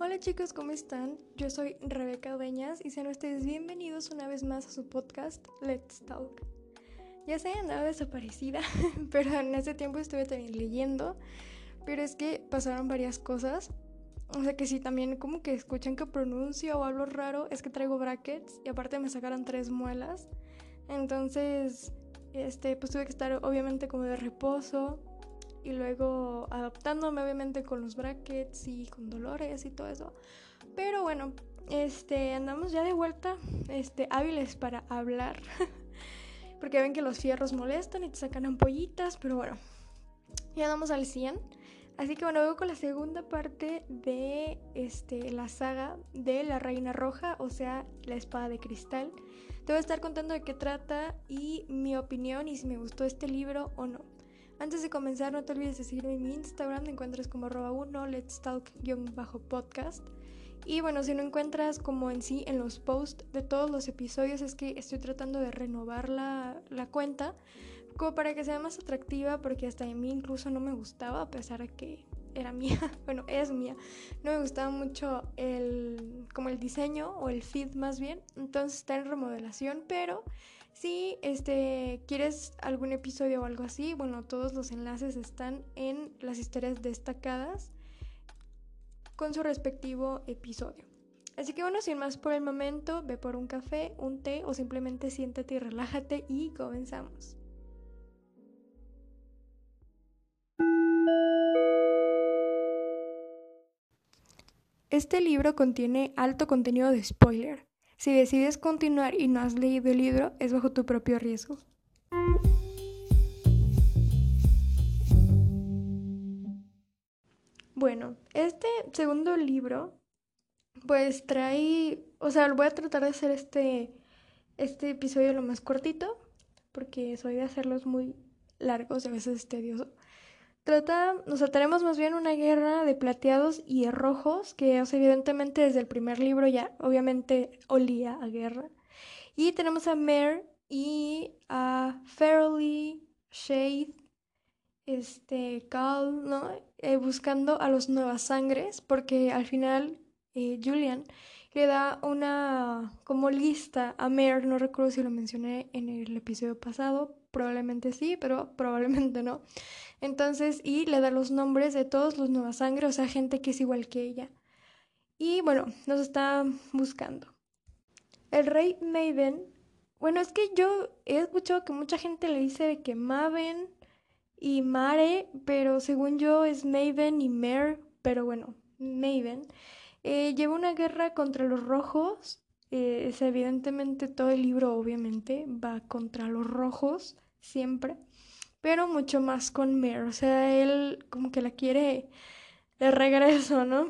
Hola chicos, ¿cómo están? Yo soy Rebeca Dueñas y sean ustedes bienvenidos una vez más a su podcast Let's Talk. Ya sé, andaba desaparecida, pero en ese tiempo estuve también leyendo, pero es que pasaron varias cosas. O sea que si también como que escuchan que pronuncio o hablo raro, es que traigo brackets y aparte me sacaron tres muelas. Entonces, este, pues tuve que estar obviamente como de reposo y luego adaptándome obviamente con los brackets y con dolores y todo eso. Pero bueno, este, andamos ya de vuelta, este, hábiles para hablar. Porque ven que los fierros molestan y te sacan ampollitas, pero bueno, ya andamos al 100. Así que bueno, voy con la segunda parte de este, la saga de la Reina Roja, o sea, la espada de cristal. Te voy a estar contando de qué trata y mi opinión y si me gustó este libro o no. Antes de comenzar, no te olvides de seguirme en mi Instagram, me encuentras como arroba 1, let's talk-podcast. Y bueno, si no encuentras como en sí en los posts de todos los episodios, es que estoy tratando de renovar la, la cuenta, como para que sea más atractiva, porque hasta a mí incluso no me gustaba, a pesar de que era mía, bueno, es mía, no me gustaba mucho el, como el diseño o el feed más bien, entonces está en remodelación, pero si este, quieres algún episodio o algo así, bueno, todos los enlaces están en las historias destacadas con su respectivo episodio. Así que bueno, sin más por el momento, ve por un café, un té o simplemente siéntate y relájate y comenzamos. Este libro contiene alto contenido de spoiler, si decides continuar y no has leído el libro, es bajo tu propio riesgo. Bueno, este segundo libro, pues trae, o sea, voy a tratar de hacer este, este episodio lo más cortito, porque soy de hacerlos muy largos y a veces es tedioso. Trata, o sea, tenemos más bien una guerra de plateados y rojos, que o evidentemente desde el primer libro ya obviamente olía a guerra. Y tenemos a Mare y a Fairly, Shade, este, Cal, ¿no? Eh, buscando a los nuevas sangres, porque al final eh, Julian le da una como lista a Mare, no recuerdo si lo mencioné en el episodio pasado, probablemente sí, pero probablemente no. Entonces, y le da los nombres de todos los nuevas sangre, o sea, gente que es igual que ella. Y bueno, nos está buscando. El rey Maven, bueno, es que yo he escuchado que mucha gente le dice que Maven y Mare, pero según yo es Maven y Mare, pero bueno, Maven. Eh, lleva una guerra contra los rojos. Eh, es evidentemente todo el libro, obviamente, va contra los rojos, siempre pero mucho más con Mare. O sea, él como que la quiere de regreso, ¿no?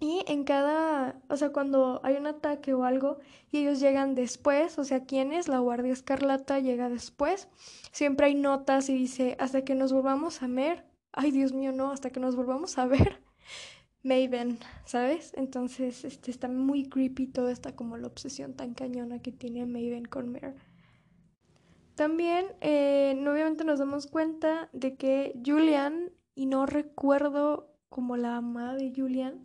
Y en cada, o sea, cuando hay un ataque o algo y ellos llegan después, o sea, ¿quiénes? La Guardia Escarlata llega después. Siempre hay notas y dice, hasta que nos volvamos a ver. Ay, Dios mío, no, hasta que nos volvamos a ver. Maven, ¿sabes? Entonces, este está muy creepy todo esta como la obsesión tan cañona que tiene Maven con Mare. También, eh, obviamente nos damos cuenta de que Julian, y no recuerdo como la amada de Julian,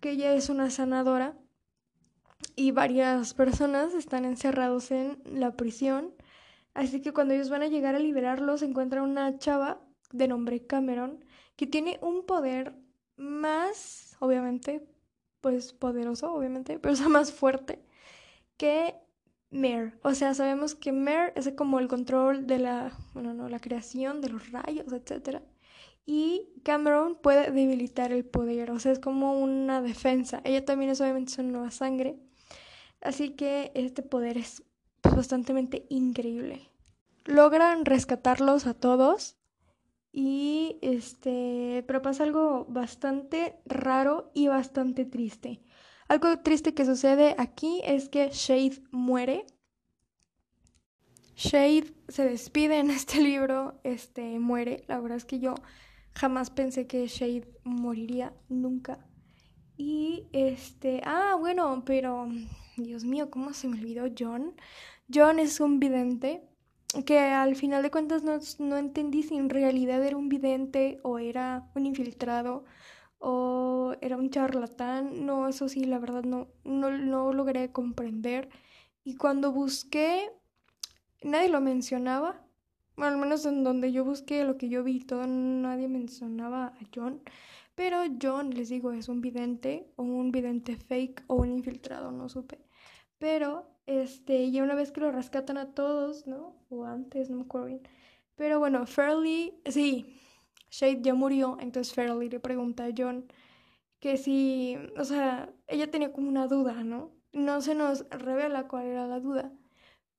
que ella es una sanadora, y varias personas están encerrados en la prisión. Así que cuando ellos van a llegar a liberarlos, encuentran una chava de nombre Cameron, que tiene un poder más, obviamente, pues poderoso, obviamente, pero más fuerte que Mare. O sea, sabemos que Mare es como el control de la, bueno, no, la creación de los rayos, etc. Y Cameron puede debilitar el poder, o sea, es como una defensa. Ella también es obviamente su nueva sangre. Así que este poder es pues, bastante increíble. Logran rescatarlos a todos. Y este, pero pasa algo bastante raro y bastante triste. Algo triste que sucede aquí es que Shade muere. Shade se despide en este libro, este muere. La verdad es que yo jamás pensé que Shade moriría nunca. Y este, ah, bueno, pero Dios mío, ¿cómo se me olvidó John? John es un vidente que al final de cuentas no, no entendí si en realidad era un vidente o era un infiltrado o era un charlatán. No, eso sí, la verdad no, no, no logré comprender. Y cuando busqué, nadie lo mencionaba. Bueno, al menos en donde yo busqué, lo que yo vi, todo, nadie mencionaba a John. Pero John, les digo, es un vidente o un vidente fake o un infiltrado, no supe. Pero, este, ya una vez que lo rescatan a todos, ¿no? O antes, no me acuerdo bien. Pero bueno, Fairly, sí, Shade ya murió, entonces Fairly le pregunta a John que si, o sea, ella tenía como una duda, ¿no? No se nos revela cuál era la duda.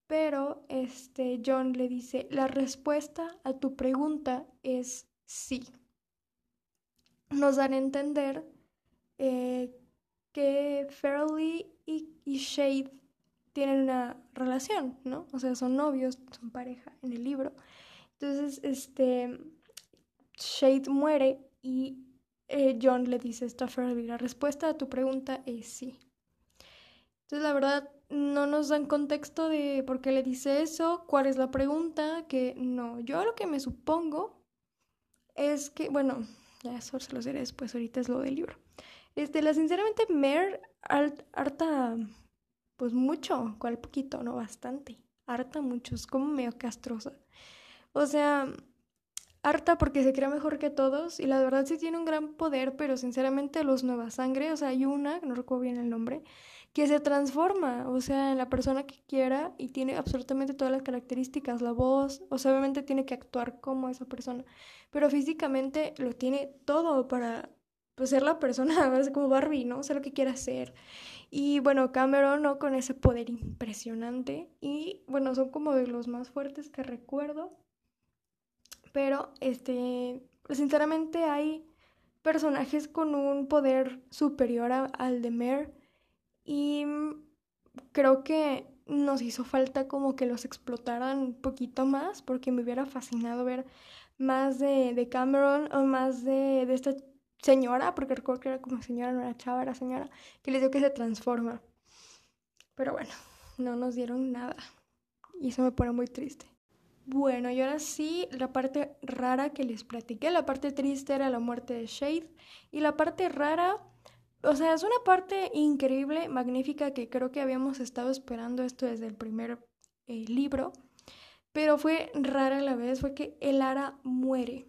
Pero este John le dice, la respuesta a tu pregunta es sí nos dan a entender eh, que Fairly y, Shade tienen una relación, ¿no? O sea, son novios, son pareja en el libro. Entonces, este, Shade muere y eh, John le dice a Fairly, la respuesta a tu pregunta es sí. Entonces, la verdad, no nos dan contexto de por qué le dice eso, cuál es la pregunta, que no. Yo lo que me supongo es que, bueno, ya eso se los diré después, ahorita es lo del libro. Este, la sinceramente, Mer harta, pues mucho, cual poquito, no bastante. Harta mucho, es como medio castrosa. O sea, harta porque se crea mejor que todos y la verdad sí tiene un gran poder, pero sinceramente los Nueva Sangre, o sea, hay una, no recuerdo bien el nombre, que se transforma, o sea, en la persona que quiera y tiene absolutamente todas las características, la voz, o sea, obviamente tiene que actuar como esa persona, pero físicamente lo tiene todo para pues, ser la persona, es como Barbie, ¿no? Ser lo que quiera hacer. Y bueno, Cameron, ¿no? Con ese poder impresionante y bueno, son como de los más fuertes que recuerdo, pero este, sinceramente hay personajes con un poder superior al de Mare y creo que nos hizo falta como que los explotaran un poquito más porque me hubiera fascinado ver más de, de Cameron o más de, de, esta señora, porque recuerdo que era como señora, no era chava, era señora, que les dio que se transforma. Pero bueno, no nos dieron nada y eso me pone muy triste. Bueno, y ahora sí, la parte rara que les platiqué, la parte triste era la muerte de Shade y la parte rara o sea, es una parte increíble, magnífica, que creo que habíamos estado esperando esto desde el primer eh, libro, pero fue rara a la vez, fue que el Ara muere.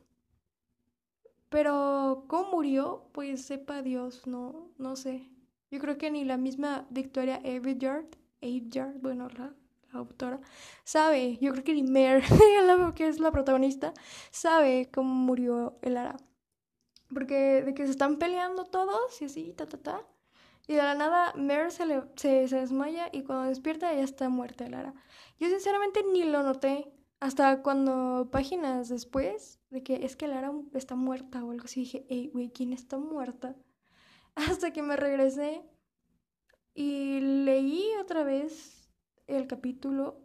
Pero cómo murió, pues sepa Dios, no, no sé. Yo creo que ni la misma Victoria Aveyard, Aveyard, bueno, la, autora, sabe, yo creo que ni Mare, que es la protagonista, sabe cómo murió el Ara. Porque de que se están peleando todos y así, ta, ta, ta. Y de la nada, Mare se, le, se, desmaya y cuando despierta ya está muerta Lara. Yo sinceramente ni lo noté. Hasta cuando páginas después de que es que Lara está muerta o algo así, dije, hey, güey, ¿quién está muerta? Hasta que me regresé y leí otra vez el capítulo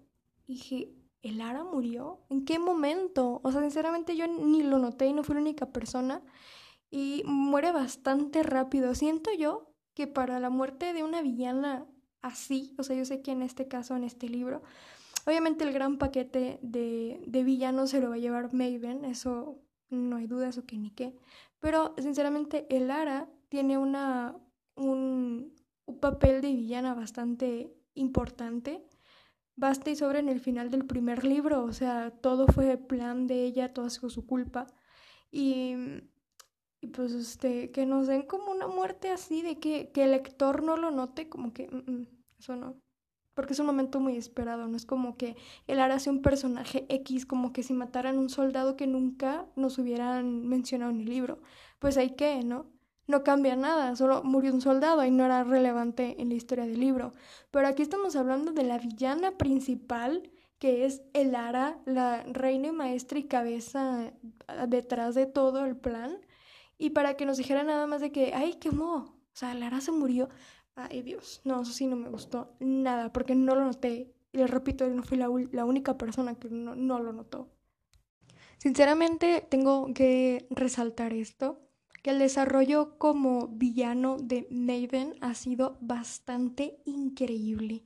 y dije, ¿el Lara murió? ¿En qué momento? O sea, sinceramente yo ni lo noté y no fui la única persona y muere bastante rápido. Siento yo que para la muerte de una villana así, o sea, yo sé que en este caso, en este libro, obviamente el gran paquete de, de villanos se lo va a llevar Maven, eso no hay duda, eso que ni qué. Pero sinceramente, el Ara tiene una, un, un papel de villana bastante importante. Basta y sobra en el final del primer libro, o sea, todo fue plan de ella, todo ha sido su culpa. Y y pues este, que nos den como una muerte así, de que, que el lector no lo note, como que mm, mm, eso no. Porque es un momento muy esperado, no es como que Ara sea un personaje X, como que si mataran un soldado que nunca nos hubieran mencionado en el libro. Pues hay que, ¿no? No cambia nada, solo murió un soldado y no era relevante en la historia del libro. Pero aquí estamos hablando de la villana principal, que es el Ara, la reina y maestra y cabeza detrás de todo el plan y para que nos dijera nada más de que, ay, quemó, o sea, Lara se murió. Ay, Dios, no, eso sí no me gustó nada, porque no lo noté. Y le repito, no fui la, la única persona que no, no lo notó. Sinceramente, tengo que resaltar esto, el desarrollo como villano de Maven ha sido bastante increíble.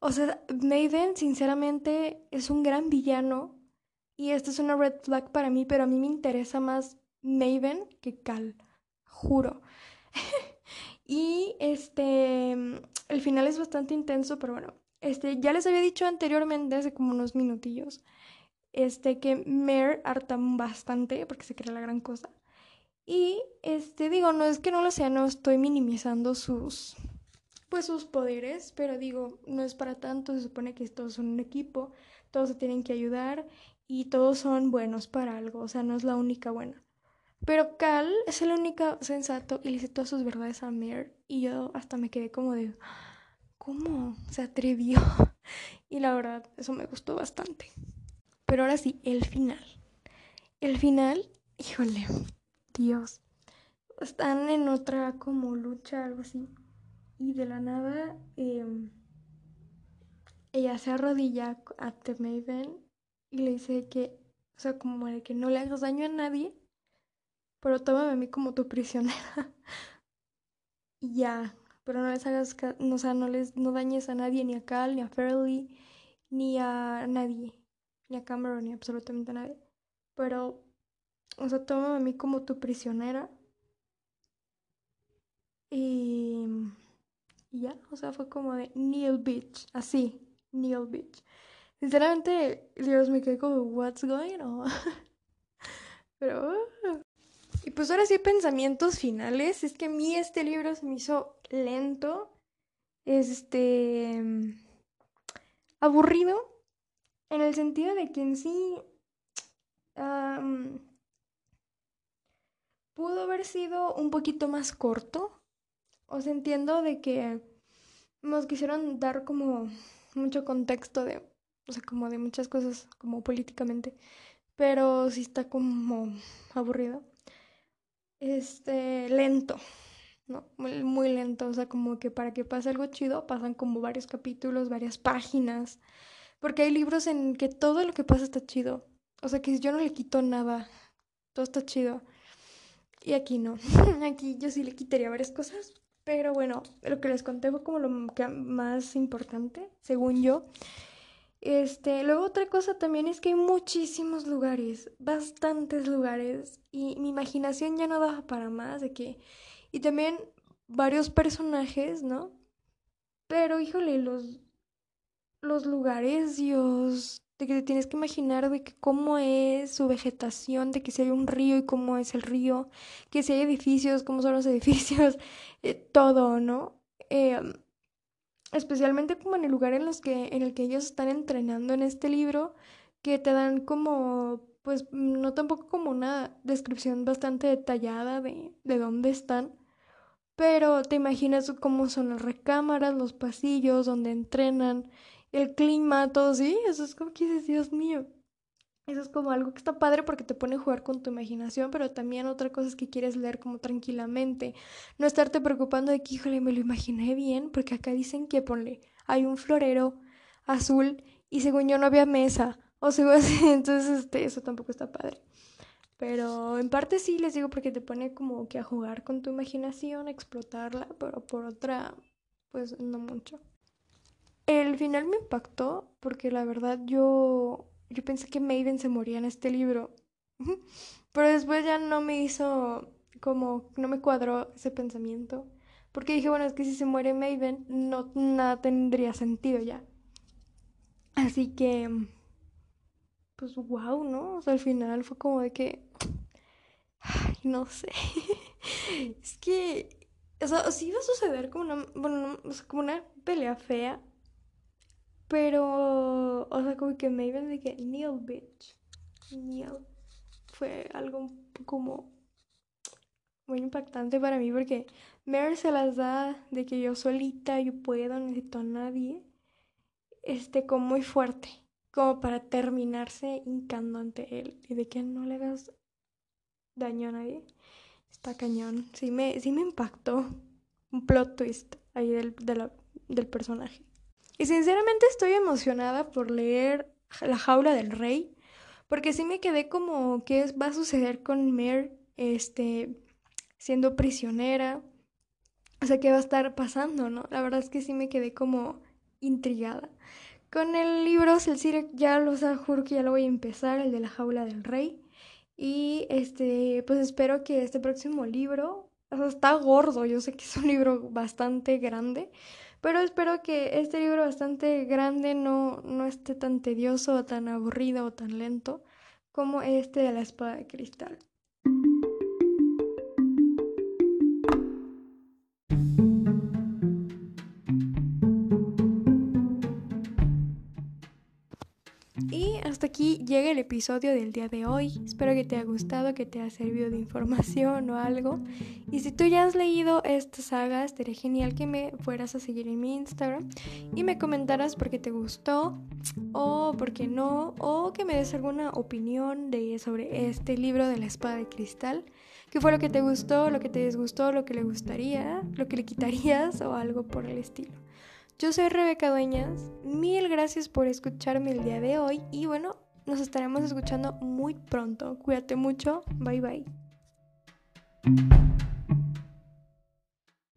O sea, Maven, sinceramente, es un gran villano y esta es una red flag para mí, pero a mí me interesa más Maven que Cal. juro. y este, el final es bastante intenso, pero bueno, este, ya les había dicho anteriormente, hace como unos minutillos, este, que Mare harta bastante porque se cree la gran cosa. Y, este, digo, no es que no lo sea, no estoy minimizando sus, pues sus poderes, pero digo, no es para tanto, se supone que todos son un equipo, todos se tienen que ayudar y todos son buenos para algo, o sea, no es la única buena. Pero Cal es el único sensato y le dice todas sus verdades a Mare y yo hasta me quedé como de, ¿cómo se atrevió? Y la verdad, eso me gustó bastante. Pero ahora sí, el final. El final, híjole, Dios. Están en otra como lucha, algo así. Y de la nada, em, ella se arrodilla a The Maven y le dice que, o sea, como de que no le hagas daño a nadie, pero tómame a mí como tu prisionera. y ya, pero no les hagas, o sea, no les no dañes a nadie, ni a Cal, ni a Fairly, ni a nadie, ni a Cameron, ni absolutamente a nadie. Pero, o sea, tómame a mí como tu prisionera. Y, y ya, o sea, fue como de Neil Beach, así, Neil Beach. Sinceramente, Dios me quedé como, what's going on? Pero, y pues ahora sí, pensamientos finales. Es que a mí este libro se me hizo lento, este, aburrido, en el sentido de que en sí pudo haber sido un poquito más corto. O sea, entiendo de que nos quisieron dar como mucho contexto de, o sea, como de muchas cosas, como políticamente, pero sí está como aburrido este, lento, ¿no? Muy, muy, lento, o sea, como que para que pase algo chido pasan como varios capítulos, varias páginas, porque hay libros en que todo lo que pasa está chido, o sea, que yo no le quito nada, todo está chido. Y aquí no, aquí yo sí le quitaría varias cosas, pero bueno, lo que les conté fue como lo más importante, según yo. Este, luego otra cosa también es que hay muchísimos lugares, bastantes lugares, y mi imaginación ya no daba para más de que... Y también varios personajes, ¿no? Pero, híjole, los, los lugares, Dios, de que te tienes que imaginar de que cómo es su vegetación, de que si hay un río y cómo es el río, que si hay edificios, cómo son los edificios, eh, todo, ¿no? Eh, especialmente como en el lugar en, los que, en el que ellos están entrenando en este libro, que te dan como, pues no tampoco como una descripción bastante detallada de, de dónde están, pero te imaginas cómo son las recámaras, los pasillos, donde entrenan, el clima, todo, sí, eso es como que dices, Dios mío. Eso es como algo que está padre porque te pone a jugar con tu imaginación, pero también otra cosa es que quieres leer como tranquilamente. No estarte preocupando de que, híjole, me lo imaginé bien, porque acá dicen que ponle, hay un florero azul y según yo no había mesa. O sea, entonces este, eso tampoco está padre. Pero en parte sí les digo porque te pone como que a jugar con tu imaginación, a explotarla, pero por otra, pues no mucho. El final me impactó porque la verdad yo yo pensé que Maven se moría en este libro. Pero después ya no me hizo como, no me cuadró ese pensamiento. Porque dije, bueno, es que si se muere Maven, no, nada tendría sentido ya. Así que, pues wow, ¿no? O sea, al final fue como de que, ay, no sé. es que, o sea, sí iba a suceder como una, bueno, como una pelea fea, pero, o sea, como que me iban de que Neil, bitch. Neil. Fue algo como muy impactante para mí porque Mary se las da de que yo solita, yo puedo, necesito a nadie. Este, como muy fuerte. Como para terminarse hincando ante él. Y de que no le hagas daño a nadie. Está cañón. Sí me, sí me impactó. Un plot twist ahí del, del personaje. Y sinceramente estoy emocionada por leer La jaula del rey, porque sí me quedé como qué va a suceder con Mare este siendo prisionera. O sea, qué va a estar pasando, ¿no? La verdad es que sí me quedé como intrigada. Con el libro Celcire ya lo sea, juro que ya lo voy a empezar, el de la jaula del rey. Y este, pues espero que este próximo libro está gordo, yo sé que es un libro bastante grande, pero espero que este libro bastante grande no, no esté tan tedioso, tan aburrido o tan lento como este de la espada de cristal. Llega el episodio del día de hoy. Espero que te haya gustado, que te haya servido de información o algo. Y si tú ya has leído esta saga, estaría genial que me fueras a seguir en mi Instagram y me comentaras por qué te gustó o por qué no, o que me des alguna opinión de, sobre este libro de la espada de cristal. ¿Qué fue lo que te gustó, lo que te disgustó, lo que le gustaría, lo que le quitarías o algo por el estilo? Yo soy Rebeca Dueñas, mil gracias por escucharme el día de hoy y bueno, nos estaremos escuchando muy pronto. Cuídate mucho, bye bye.